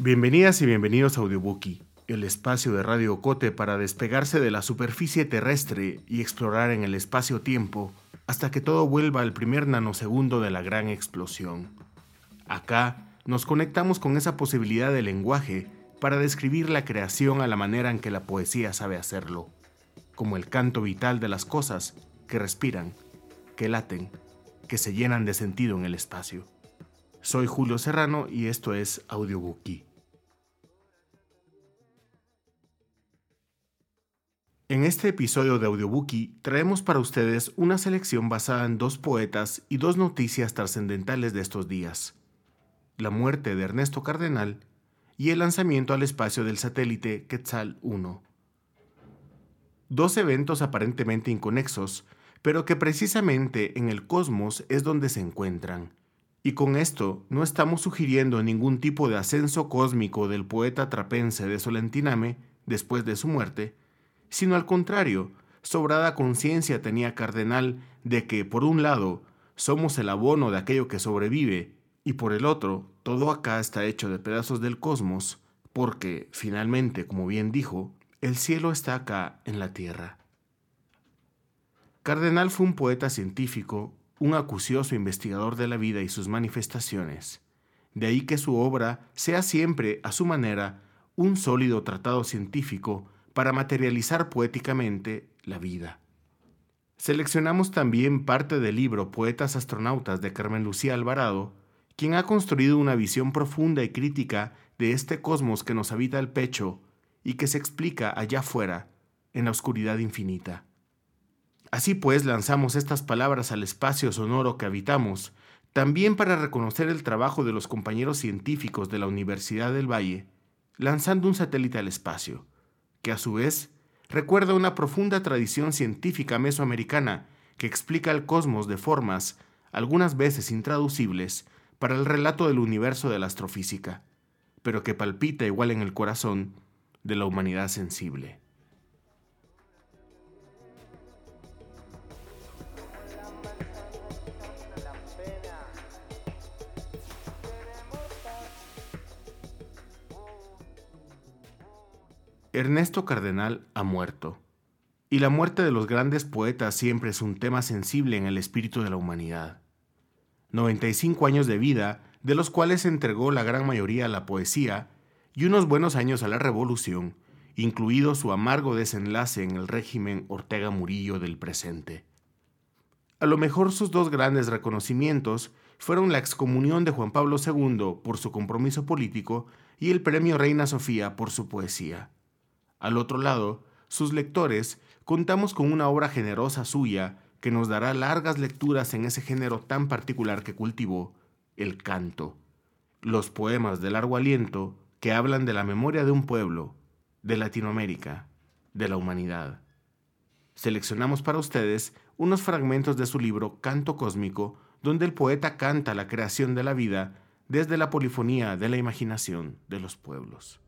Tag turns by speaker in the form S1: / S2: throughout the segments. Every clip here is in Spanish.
S1: Bienvenidas y bienvenidos a Audiobookie, el espacio de Radio Cote para despegarse de la superficie terrestre y explorar en el espacio-tiempo hasta que todo vuelva al primer nanosegundo de la gran explosión. Acá nos conectamos con esa posibilidad de lenguaje para describir la creación a la manera en que la poesía sabe hacerlo, como el canto vital de las cosas que respiran, que laten, que se llenan de sentido en el espacio. Soy Julio Serrano y esto es Audiobookie. Este episodio de Audiobookie traemos para ustedes una selección basada en dos poetas y dos noticias trascendentales de estos días. La muerte de Ernesto Cardenal y el lanzamiento al espacio del satélite Quetzal 1. Dos eventos aparentemente inconexos, pero que precisamente en el cosmos es donde se encuentran. Y con esto no estamos sugiriendo ningún tipo de ascenso cósmico del poeta trapense de Solentiname después de su muerte, sino al contrario, sobrada conciencia tenía Cardenal de que, por un lado, somos el abono de aquello que sobrevive, y por el otro, todo acá está hecho de pedazos del cosmos, porque, finalmente, como bien dijo, el cielo está acá en la tierra. Cardenal fue un poeta científico, un acucioso investigador de la vida y sus manifestaciones. De ahí que su obra sea siempre, a su manera, un sólido tratado científico para materializar poéticamente la vida. Seleccionamos también parte del libro Poetas Astronautas de Carmen Lucía Alvarado, quien ha construido una visión profunda y crítica de este cosmos que nos habita el pecho y que se explica allá afuera, en la oscuridad infinita. Así pues, lanzamos estas palabras al espacio sonoro que habitamos, también para reconocer el trabajo de los compañeros científicos de la Universidad del Valle, lanzando un satélite al espacio, que a su vez recuerda una profunda tradición científica mesoamericana que explica el cosmos de formas, algunas veces intraducibles, para el relato del universo de la astrofísica, pero que palpita igual en el corazón de la humanidad sensible. Ernesto Cardenal ha muerto, y la muerte de los grandes poetas siempre es un tema sensible en el espíritu de la humanidad. 95 años de vida, de los cuales entregó la gran mayoría a la poesía y unos buenos años a la revolución, incluido su amargo desenlace en el régimen Ortega Murillo del presente. A lo mejor sus dos grandes reconocimientos fueron la excomunión de Juan Pablo II por su compromiso político y el premio Reina Sofía por su poesía. Al otro lado, sus lectores, contamos con una obra generosa suya que nos dará largas lecturas en ese género tan particular que cultivó, el canto. Los poemas de largo aliento que hablan de la memoria de un pueblo, de Latinoamérica, de la humanidad. Seleccionamos para ustedes unos fragmentos de su libro Canto Cósmico, donde el poeta canta la creación de la vida desde la polifonía de la imaginación de los pueblos.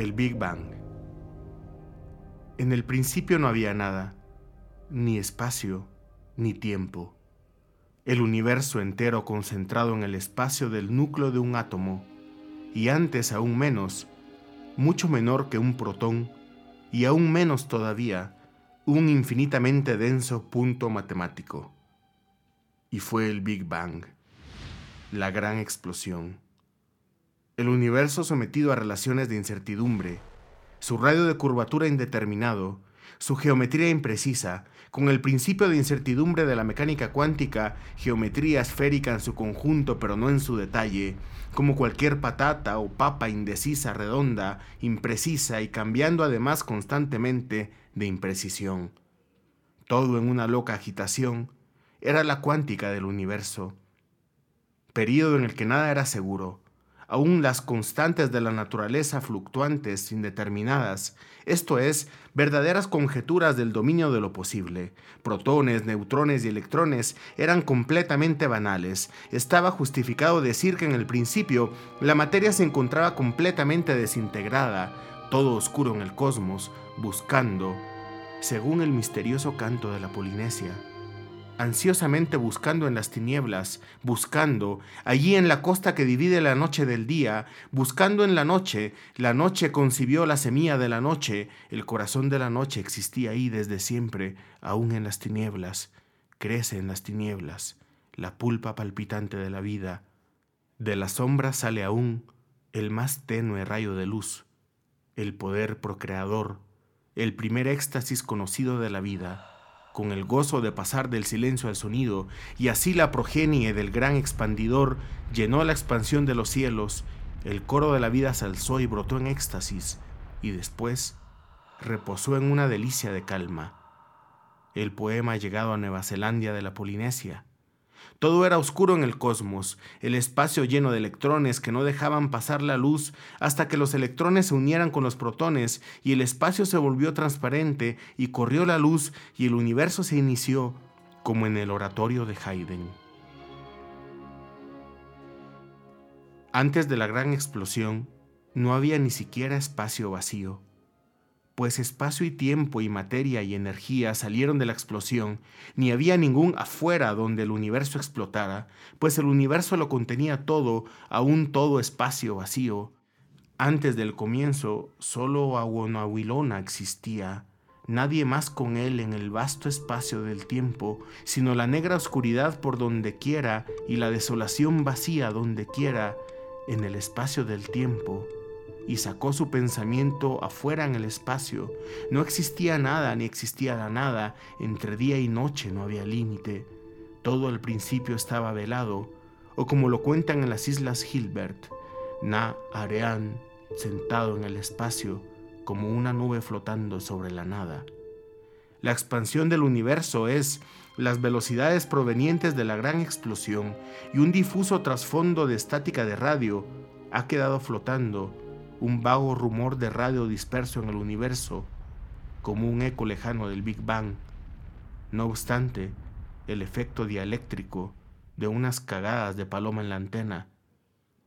S1: El Big Bang. En el principio no había nada, ni espacio, ni tiempo. El universo entero concentrado en el espacio del núcleo de un átomo, y antes aún menos, mucho menor que un protón, y aún menos todavía, un infinitamente denso punto matemático. Y fue el Big Bang, la gran explosión el universo sometido a relaciones de incertidumbre, su radio de curvatura indeterminado, su geometría imprecisa, con el principio de incertidumbre de la mecánica cuántica, geometría esférica en su conjunto pero no en su detalle, como cualquier patata o papa indecisa, redonda, imprecisa y cambiando además constantemente de imprecisión. Todo en una loca agitación, era la cuántica del universo, período en el que nada era seguro, aún las constantes de la naturaleza fluctuantes, indeterminadas, esto es, verdaderas conjeturas del dominio de lo posible. Protones, neutrones y electrones eran completamente banales. Estaba justificado decir que en el principio la materia se encontraba completamente desintegrada, todo oscuro en el cosmos, buscando, según el misterioso canto de la Polinesia, ansiosamente buscando en las tinieblas, buscando, allí en la costa que divide la noche del día, buscando en la noche, la noche concibió la semilla de la noche, el corazón de la noche existía ahí desde siempre, aún en las tinieblas, crece en las tinieblas, la pulpa palpitante de la vida, de la sombra sale aún el más tenue rayo de luz, el poder procreador, el primer éxtasis conocido de la vida, con el gozo de pasar del silencio al sonido, y así la progenie del gran expandidor llenó la expansión de los cielos, el coro de la vida se alzó y brotó en éxtasis, y después reposó en una delicia de calma. El poema ha llegado a Nueva Zelandia de la Polinesia, todo era oscuro en el cosmos, el espacio lleno de electrones que no dejaban pasar la luz hasta que los electrones se unieran con los protones y el espacio se volvió transparente y corrió la luz y el universo se inició como en el oratorio de Haydn. Antes de la gran explosión, no había ni siquiera espacio vacío pues espacio y tiempo y materia y energía salieron de la explosión, ni había ningún afuera donde el universo explotara, pues el universo lo contenía todo, aún todo espacio vacío. Antes del comienzo, solo Aguanahuilona existía, nadie más con él en el vasto espacio del tiempo, sino la negra oscuridad por donde quiera y la desolación vacía donde quiera, en el espacio del tiempo y sacó su pensamiento afuera en el espacio. No existía nada ni existía la nada, entre día y noche no había límite. Todo al principio estaba velado, o como lo cuentan en las islas Hilbert, Na Arean, sentado en el espacio, como una nube flotando sobre la nada. La expansión del universo es las velocidades provenientes de la gran explosión y un difuso trasfondo de estática de radio ha quedado flotando un vago rumor de radio disperso en el universo, como un eco lejano del Big Bang. No obstante, el efecto dialéctrico de unas cagadas de paloma en la antena,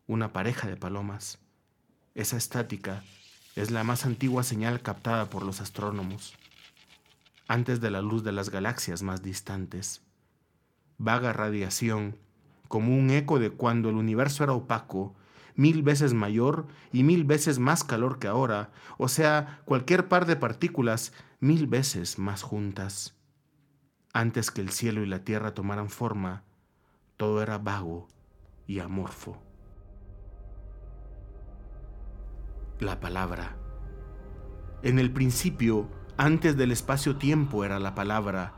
S1: una pareja de palomas. Esa estática es la más antigua señal captada por los astrónomos, antes de la luz de las galaxias más distantes. Vaga radiación, como un eco de cuando el universo era opaco mil veces mayor y mil veces más calor que ahora, o sea, cualquier par de partículas mil veces más juntas. Antes que el cielo y la tierra tomaran forma, todo era vago y amorfo. La palabra. En el principio, antes del espacio-tiempo era la palabra.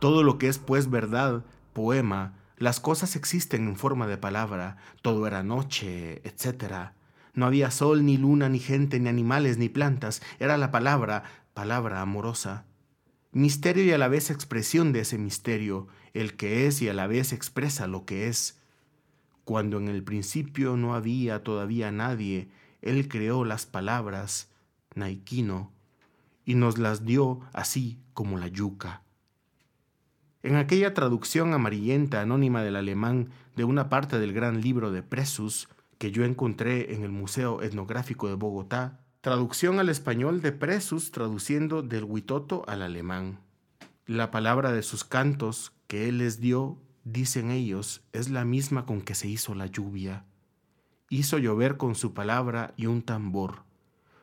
S1: Todo lo que es pues verdad, poema, las cosas existen en forma de palabra, todo era noche, etc. No había sol, ni luna, ni gente, ni animales, ni plantas, era la palabra, palabra amorosa. Misterio y a la vez expresión de ese misterio, el que es y a la vez expresa lo que es. Cuando en el principio no había todavía nadie, Él creó las palabras, Naikino, y nos las dio así como la yuca. En aquella traducción amarillenta anónima del alemán de una parte del gran libro de Presus que yo encontré en el Museo Etnográfico de Bogotá, traducción al español de Presus traduciendo del huitoto al alemán. La palabra de sus cantos que él les dio, dicen ellos, es la misma con que se hizo la lluvia. Hizo llover con su palabra y un tambor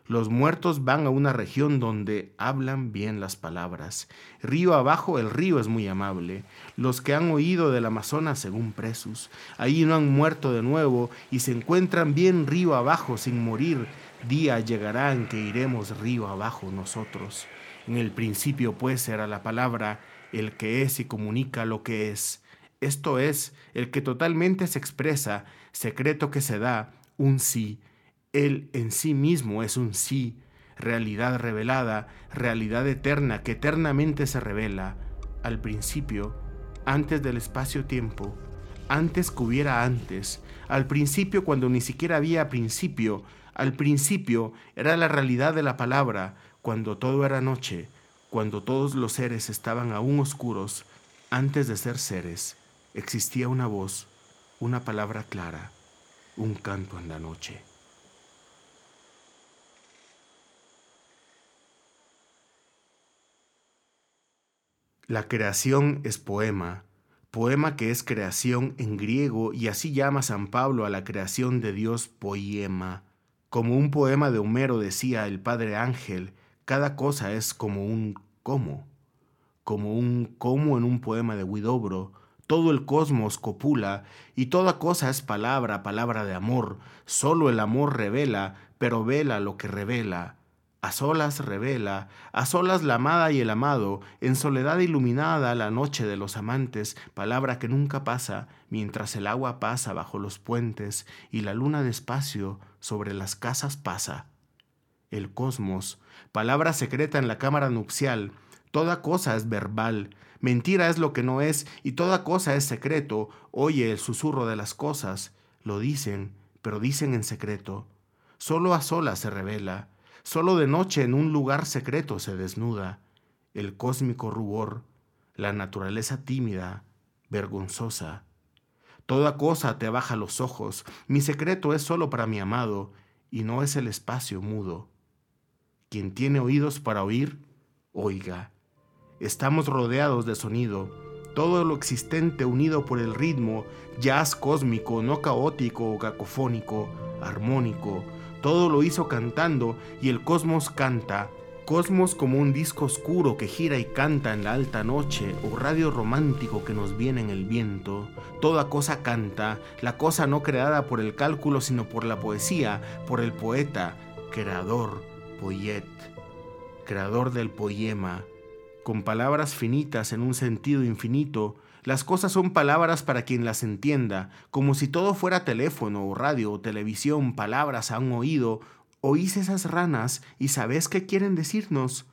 S1: los muertos van a una región donde hablan bien las palabras. Río abajo el río es muy amable. Los que han oído del Amazonas según presos, ahí no han muerto de nuevo y se encuentran bien río abajo sin morir. Día llegará en que iremos río abajo nosotros. En el principio pues era la palabra, el que es y comunica lo que es. Esto es, el que totalmente se expresa, secreto que se da, un sí él en sí mismo es un sí, realidad revelada, realidad eterna que eternamente se revela. Al principio, antes del espacio-tiempo, antes que hubiera antes, al principio cuando ni siquiera había principio, al principio era la realidad de la palabra, cuando todo era noche, cuando todos los seres estaban aún oscuros, antes de ser seres, existía una voz, una palabra clara, un canto en la noche. La creación es poema, poema que es creación en griego y así llama San Pablo a la creación de Dios poema. Como un poema de Homero decía el padre Ángel, cada cosa es como un cómo, como un cómo en un poema de Huidobro, todo el cosmos copula y toda cosa es palabra, palabra de amor, solo el amor revela, pero vela lo que revela. A solas revela, a solas la amada y el amado, en soledad iluminada la noche de los amantes, palabra que nunca pasa, mientras el agua pasa bajo los puentes y la luna despacio sobre las casas pasa. El cosmos, palabra secreta en la cámara nupcial, toda cosa es verbal, mentira es lo que no es y toda cosa es secreto, oye el susurro de las cosas, lo dicen, pero dicen en secreto, solo a solas se revela, Solo de noche en un lugar secreto se desnuda el cósmico rubor, la naturaleza tímida, vergonzosa. Toda cosa te baja los ojos, mi secreto es solo para mi amado, y no es el espacio mudo. Quien tiene oídos para oír, oiga. Estamos rodeados de sonido, todo lo existente unido por el ritmo, jazz cósmico, no caótico o cacofónico, armónico, todo lo hizo cantando y el cosmos canta. Cosmos como un disco oscuro que gira y canta en la alta noche o radio romántico que nos viene en el viento. Toda cosa canta, la cosa no creada por el cálculo sino por la poesía, por el poeta, creador, poet, creador del poema, con palabras finitas en un sentido infinito, las cosas son palabras para quien las entienda, como si todo fuera teléfono o radio o televisión, palabras a un oído. Oís esas ranas y sabés qué quieren decirnos.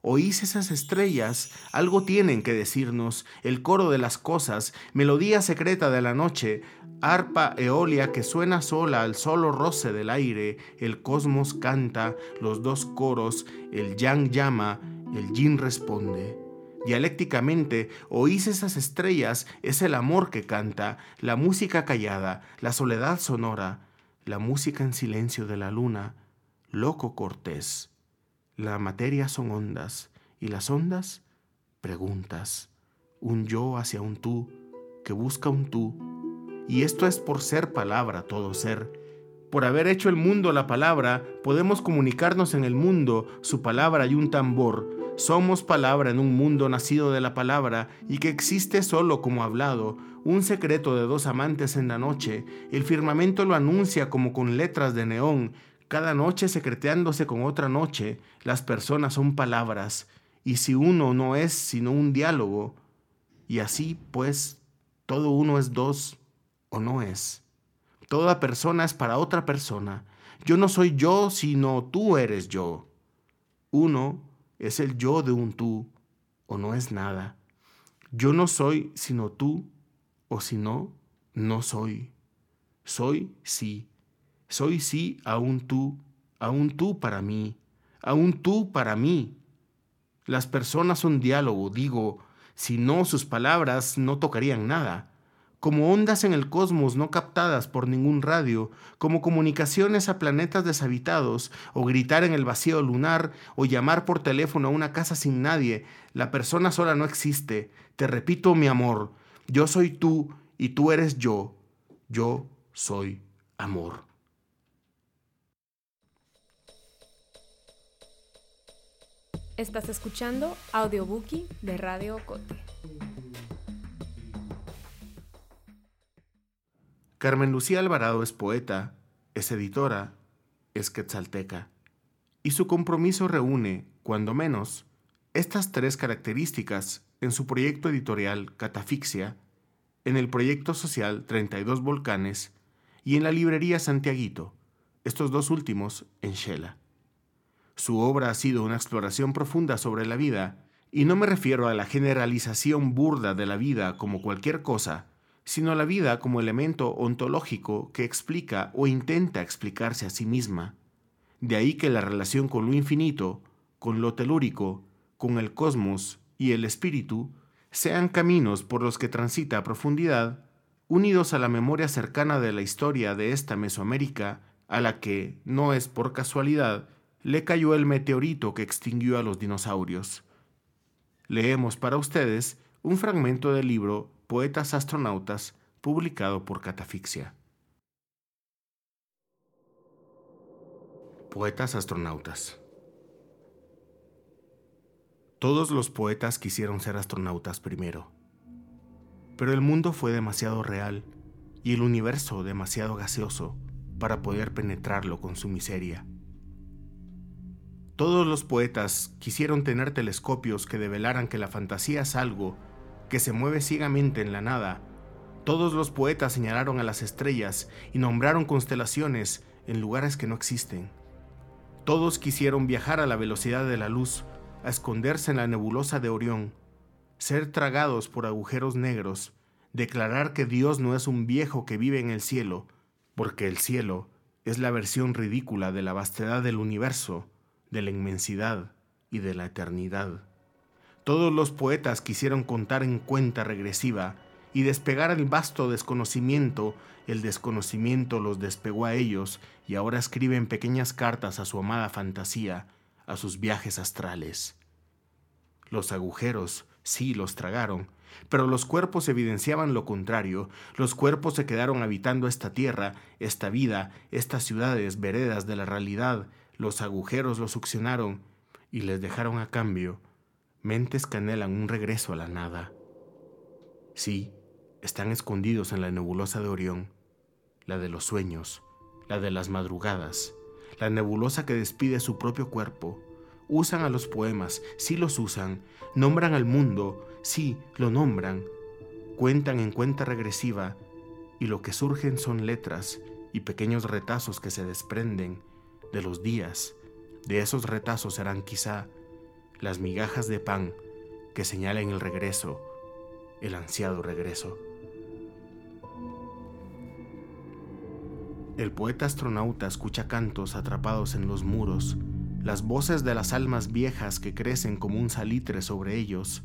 S1: Oís esas estrellas, algo tienen que decirnos, el coro de las cosas, melodía secreta de la noche, arpa eolia que suena sola al solo roce del aire, el cosmos canta, los dos coros, el yang llama, el yin responde. Dialécticamente, oís esas estrellas, es el amor que canta, la música callada, la soledad sonora, la música en silencio de la luna, loco cortés. La materia son ondas, y las ondas, preguntas, un yo hacia un tú, que busca un tú, y esto es por ser palabra todo ser. Por haber hecho el mundo la palabra, podemos comunicarnos en el mundo, su palabra y un tambor, somos palabra en un mundo nacido de la palabra y que existe solo como hablado, un secreto de dos amantes en la noche. El firmamento lo anuncia como con letras de neón, cada noche secreteándose con otra noche. Las personas son palabras, y si uno no es sino un diálogo, y así pues todo uno es dos o no es. Toda persona es para otra persona. Yo no soy yo, sino tú eres yo. Uno es el yo de un tú o no es nada. Yo no soy sino tú o si no, no soy. Soy sí. Soy sí a un tú, a un tú para mí, a un tú para mí. Las personas son diálogo, digo, si no sus palabras no tocarían nada como ondas en el cosmos no captadas por ningún radio, como comunicaciones a planetas deshabitados, o gritar en el vacío lunar, o llamar por teléfono a una casa sin nadie, la persona sola no existe. Te repito, mi amor, yo soy tú y tú eres yo. Yo soy amor.
S2: Estás escuchando Audiobookie de Radio Cote.
S1: Carmen Lucía Alvarado es poeta, es editora, es quetzalteca, y su compromiso reúne, cuando menos, estas tres características en su proyecto editorial Catafixia, en el proyecto social 32 Volcanes y en la librería Santiaguito, estos dos últimos en Shela. Su obra ha sido una exploración profunda sobre la vida, y no me refiero a la generalización burda de la vida como cualquier cosa, sino la vida como elemento ontológico que explica o intenta explicarse a sí misma. De ahí que la relación con lo infinito, con lo telúrico, con el cosmos y el espíritu sean caminos por los que transita a profundidad, unidos a la memoria cercana de la historia de esta Mesoamérica, a la que, no es por casualidad, le cayó el meteorito que extinguió a los dinosaurios. Leemos para ustedes un fragmento del libro Poetas Astronautas, publicado por Catafixia. Poetas Astronautas Todos los poetas quisieron ser astronautas primero, pero el mundo fue demasiado real y el universo demasiado gaseoso para poder penetrarlo con su miseria. Todos los poetas quisieron tener telescopios que develaran que la fantasía es algo que se mueve ciegamente en la nada. Todos los poetas señalaron a las estrellas y nombraron constelaciones en lugares que no existen. Todos quisieron viajar a la velocidad de la luz, a esconderse en la nebulosa de Orión, ser tragados por agujeros negros, declarar que Dios no es un viejo que vive en el cielo, porque el cielo es la versión ridícula de la vastedad del universo, de la inmensidad y de la eternidad. Todos los poetas quisieron contar en cuenta regresiva y despegar el vasto desconocimiento. El desconocimiento los despegó a ellos y ahora escriben pequeñas cartas a su amada fantasía, a sus viajes astrales. Los agujeros, sí, los tragaron, pero los cuerpos evidenciaban lo contrario. Los cuerpos se quedaron habitando esta tierra, esta vida, estas ciudades, veredas de la realidad. Los agujeros los succionaron y les dejaron a cambio mentes que anhelan un regreso a la nada. Sí, están escondidos en la nebulosa de Orión, la de los sueños, la de las madrugadas, la nebulosa que despide su propio cuerpo. Usan a los poemas, sí los usan, nombran al mundo, sí lo nombran, cuentan en cuenta regresiva, y lo que surgen son letras y pequeños retazos que se desprenden de los días. De esos retazos serán quizá las migajas de pan que señalen el regreso, el ansiado regreso. El poeta astronauta escucha cantos atrapados en los muros, las voces de las almas viejas que crecen como un salitre sobre ellos,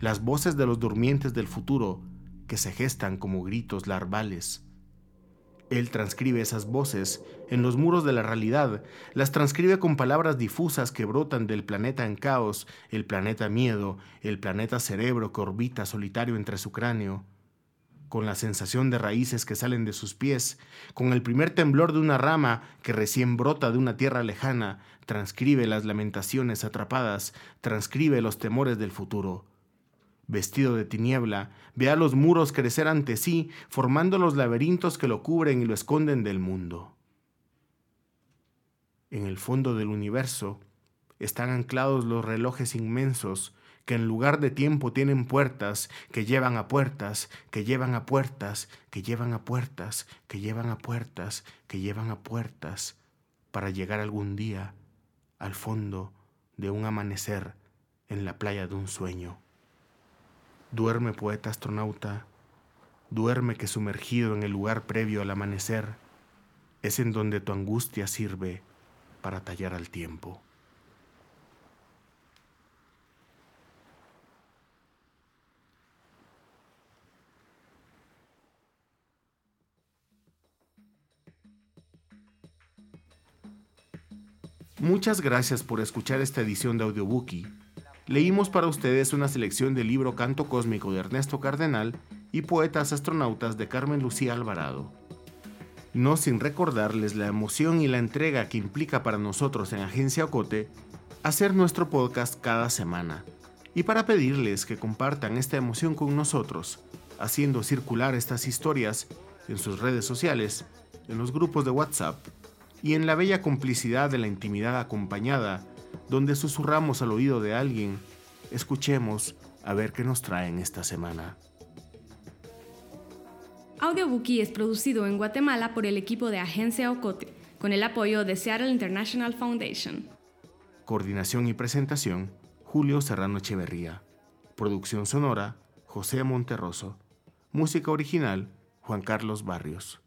S1: las voces de los durmientes del futuro que se gestan como gritos larvales. Él transcribe esas voces en los muros de la realidad, las transcribe con palabras difusas que brotan del planeta en caos, el planeta miedo, el planeta cerebro que orbita solitario entre su cráneo, con la sensación de raíces que salen de sus pies, con el primer temblor de una rama que recién brota de una tierra lejana, transcribe las lamentaciones atrapadas, transcribe los temores del futuro vestido de tiniebla, ve a los muros crecer ante sí, formando los laberintos que lo cubren y lo esconden del mundo. En el fondo del universo están anclados los relojes inmensos que en lugar de tiempo tienen puertas, que llevan a puertas, que llevan a puertas, que llevan a puertas, que llevan a puertas, que llevan a puertas, para llegar algún día al fondo de un amanecer en la playa de un sueño. Duerme, poeta astronauta, duerme que sumergido en el lugar previo al amanecer es en donde tu angustia sirve para tallar al tiempo. Muchas gracias por escuchar esta edición de Audiobookie leímos para ustedes una selección del libro Canto Cósmico de Ernesto Cardenal y Poetas Astronautas de Carmen Lucía Alvarado. No sin recordarles la emoción y la entrega que implica para nosotros en Agencia Ocote hacer nuestro podcast cada semana, y para pedirles que compartan esta emoción con nosotros, haciendo circular estas historias en sus redes sociales, en los grupos de WhatsApp y en la bella complicidad de la intimidad acompañada donde susurramos al oído de alguien, escuchemos a ver qué nos traen esta semana.
S2: Audiobookie es producido en Guatemala por el equipo de Agencia Ocote, con el apoyo de Seattle International Foundation.
S1: Coordinación y presentación, Julio Serrano Echeverría. Producción sonora, José Monterroso. Música original, Juan Carlos Barrios.